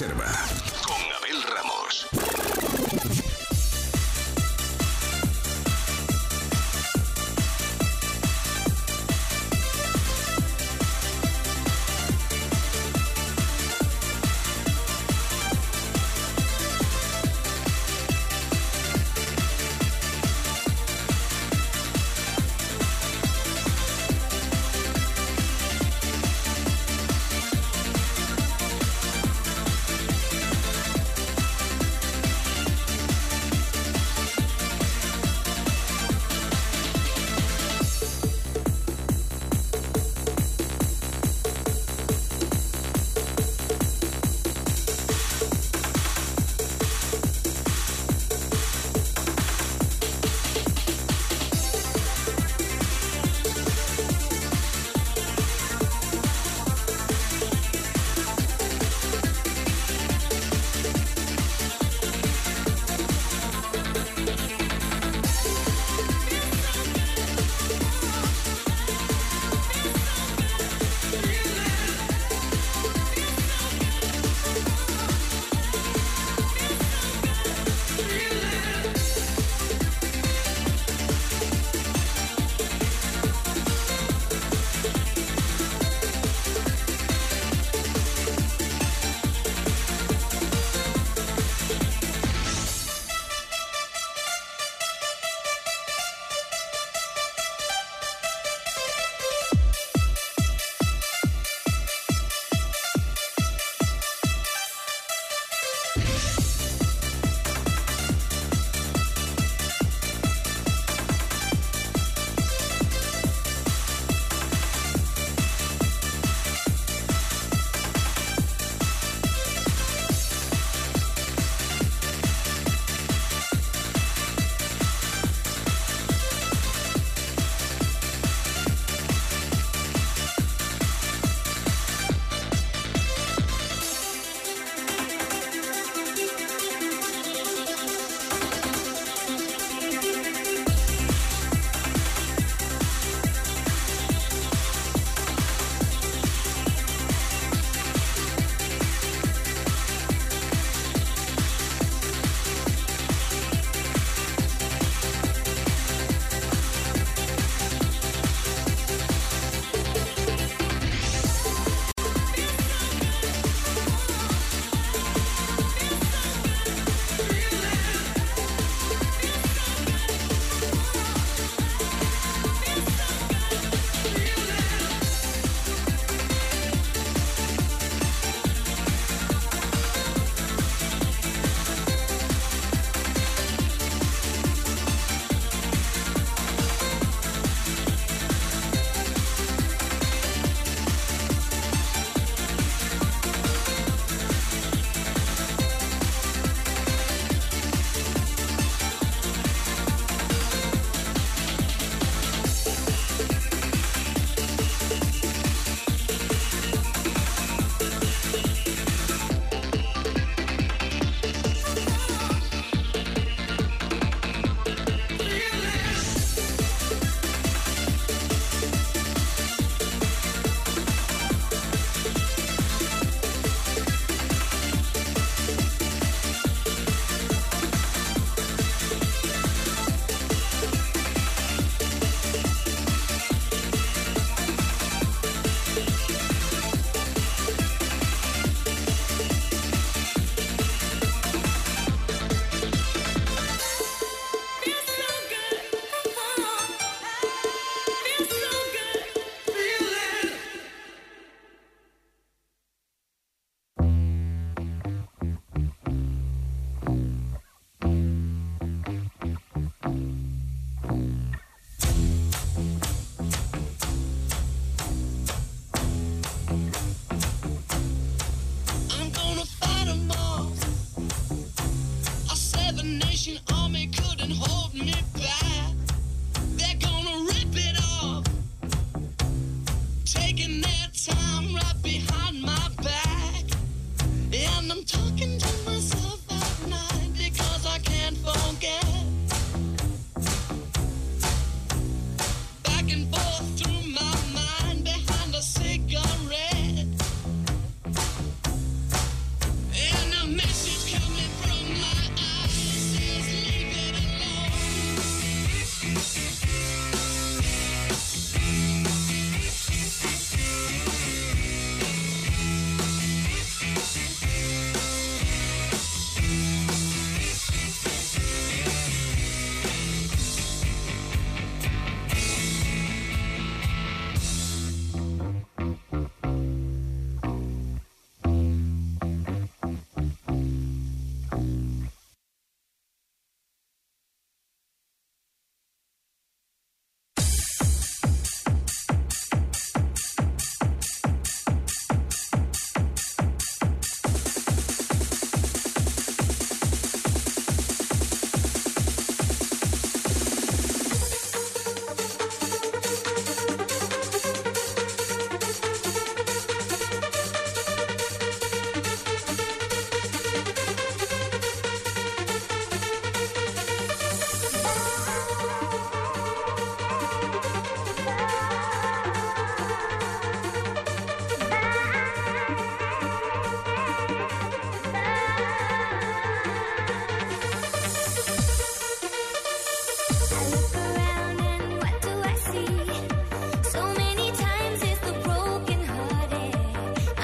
needs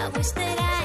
I wish that I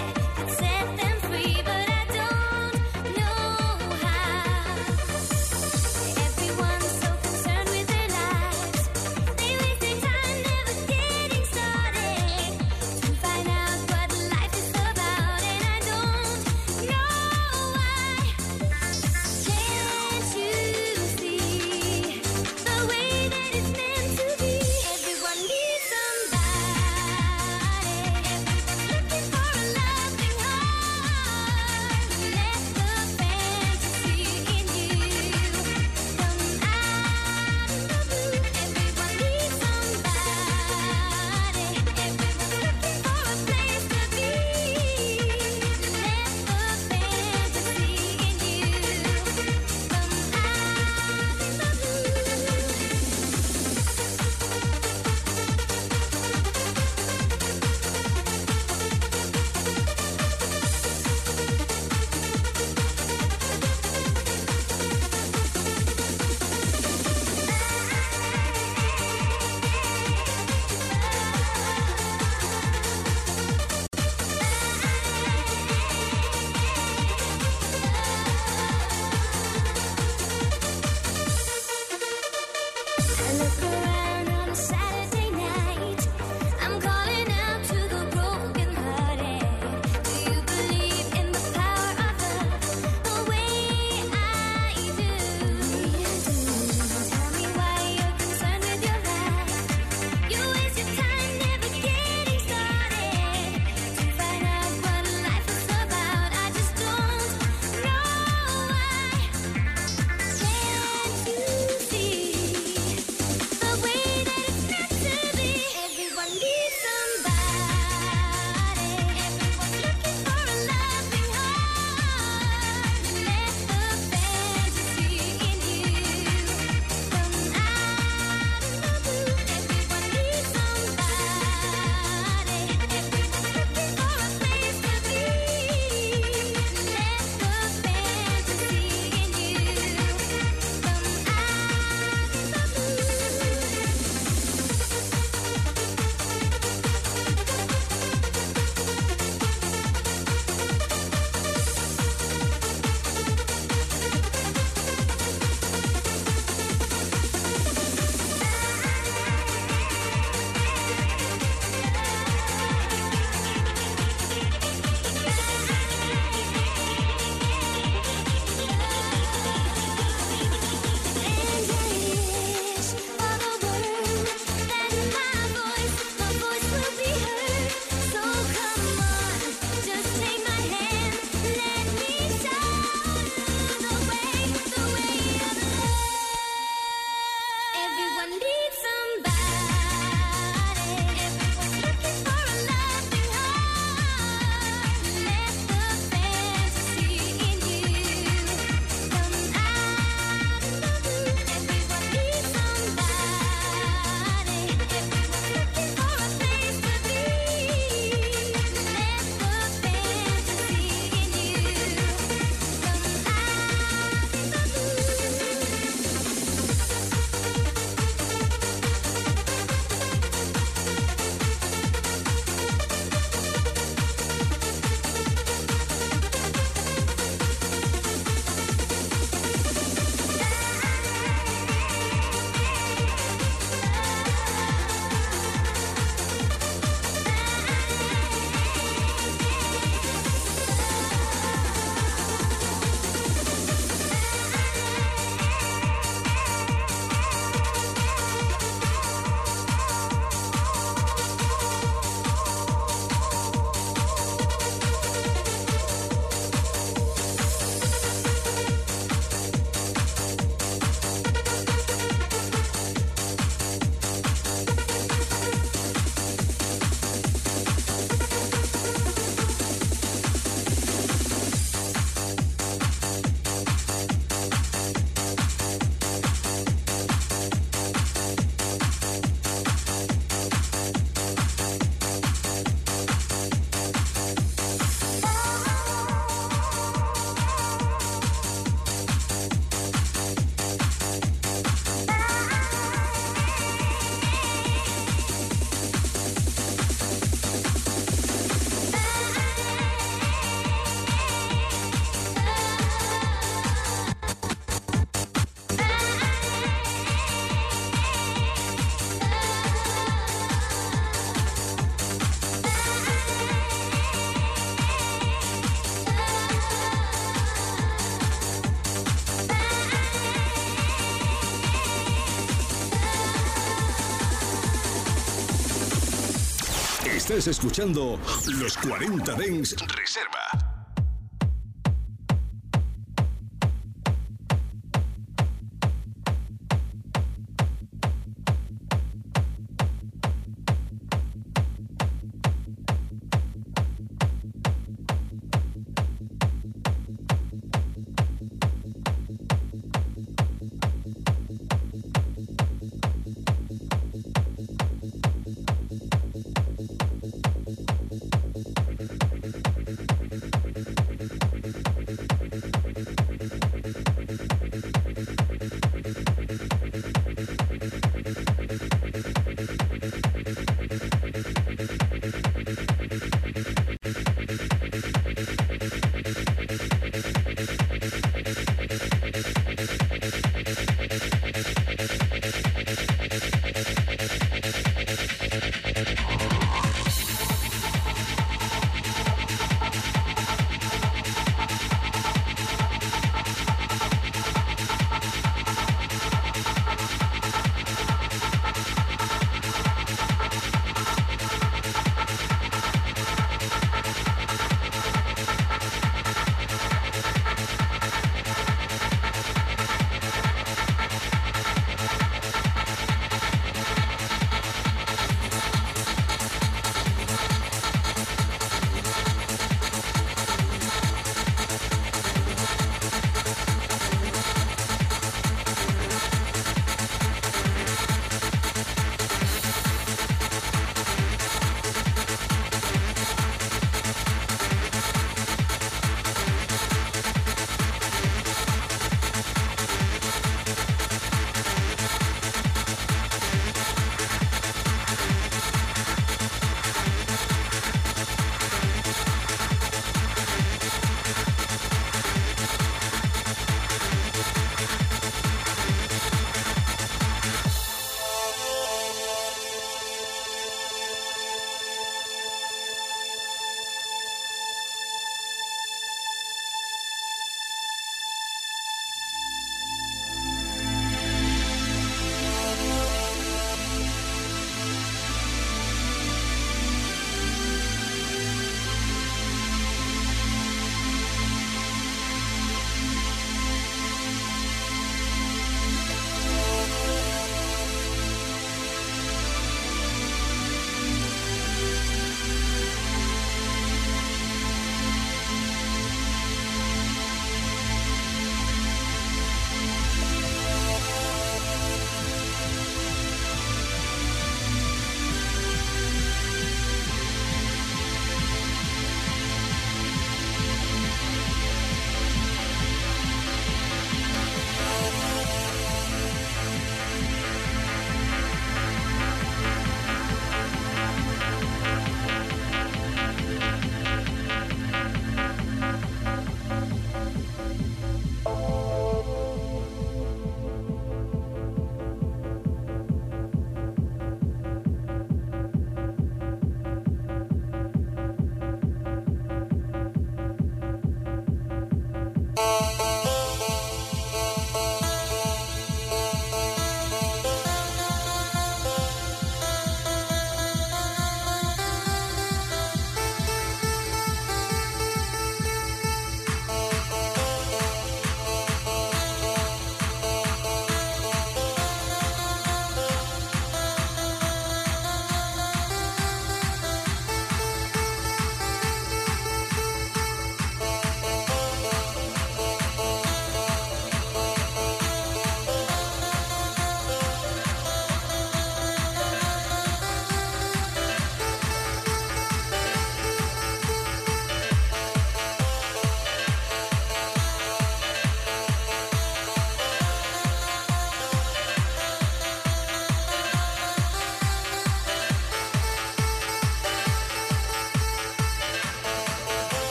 Estás escuchando Los 40 Dens Reserva.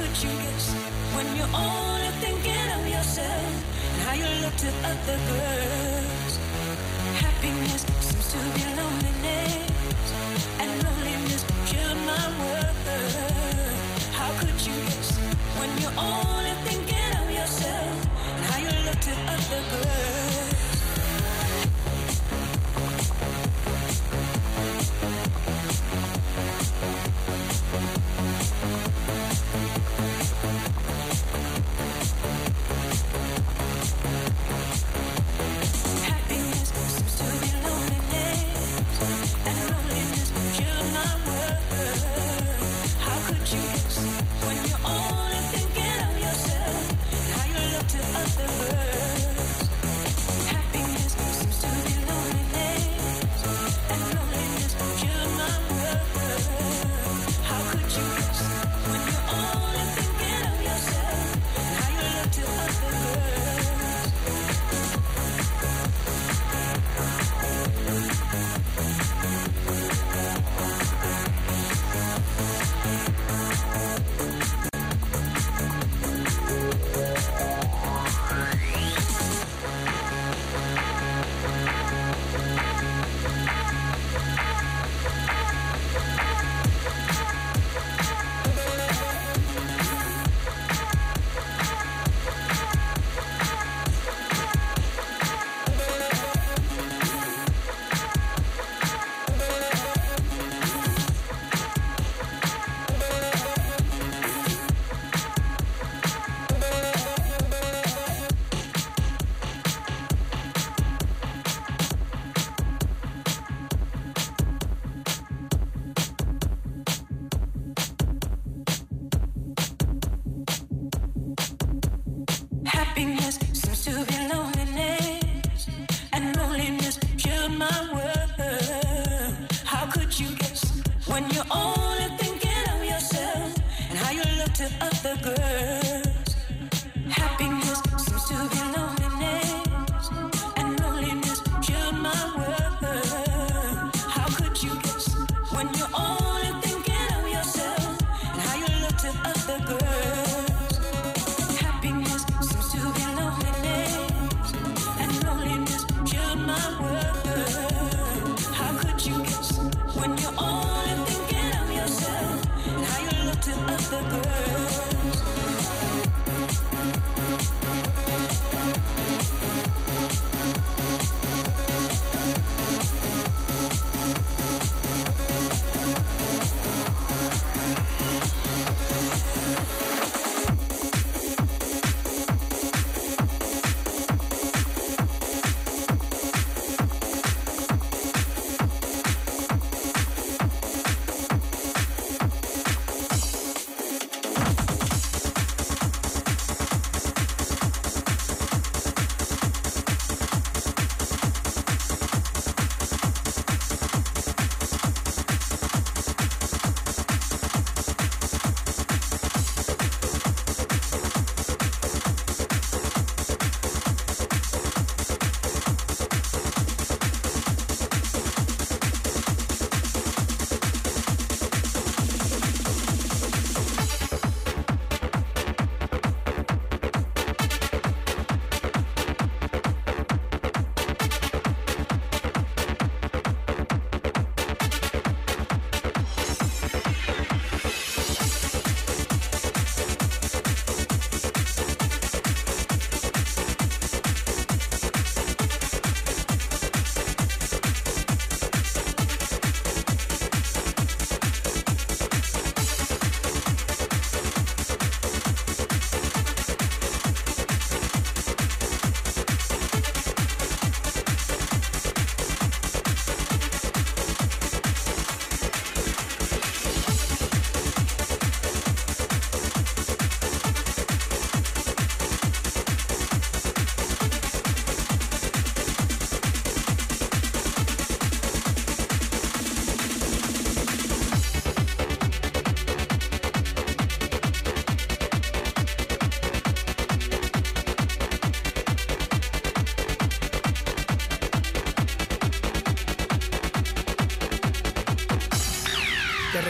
could you guess when you're only thinking of yourself and how you look to other girls? Happiness seems to be loneliness, and loneliness should my word. How could you guess when you're only thinking of yourself and how you look to other girls?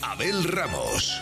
Abel Ramos.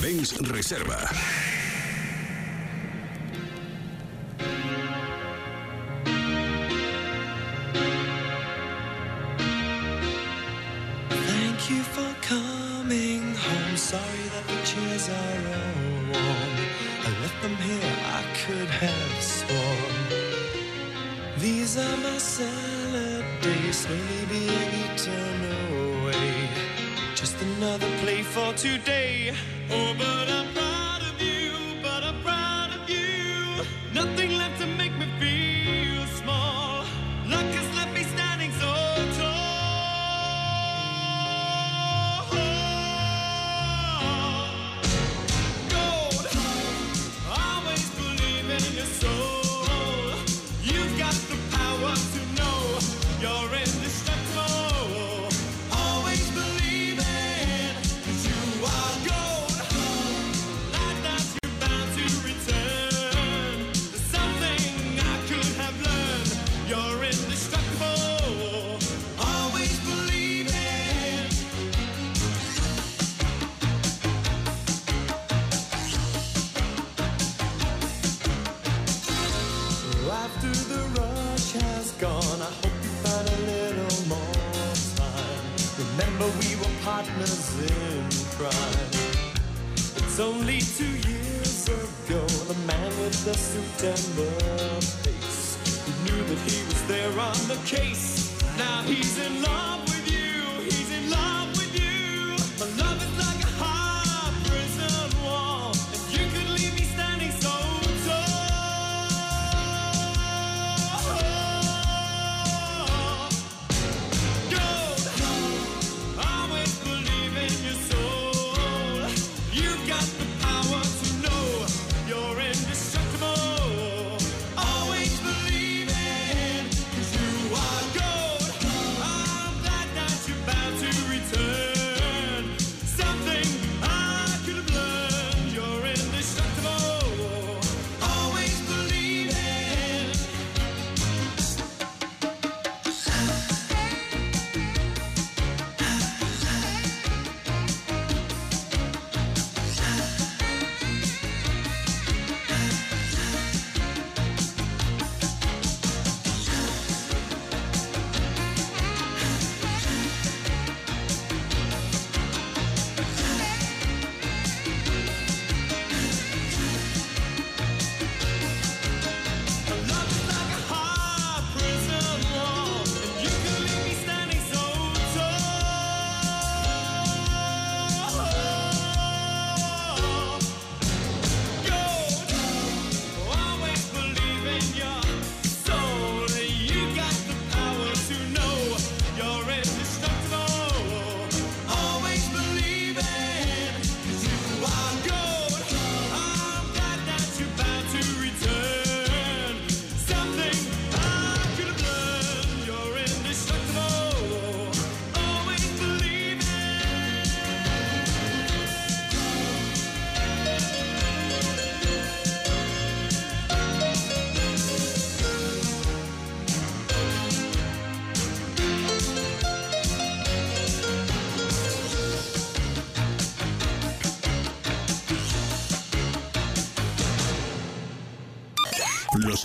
Benz Reserva. Thank you for coming home. Sorry that the chairs are all warm. I left them here, I could have sworn. These are my salad days, Maybe being away. Just another play for today. Oh, but I'm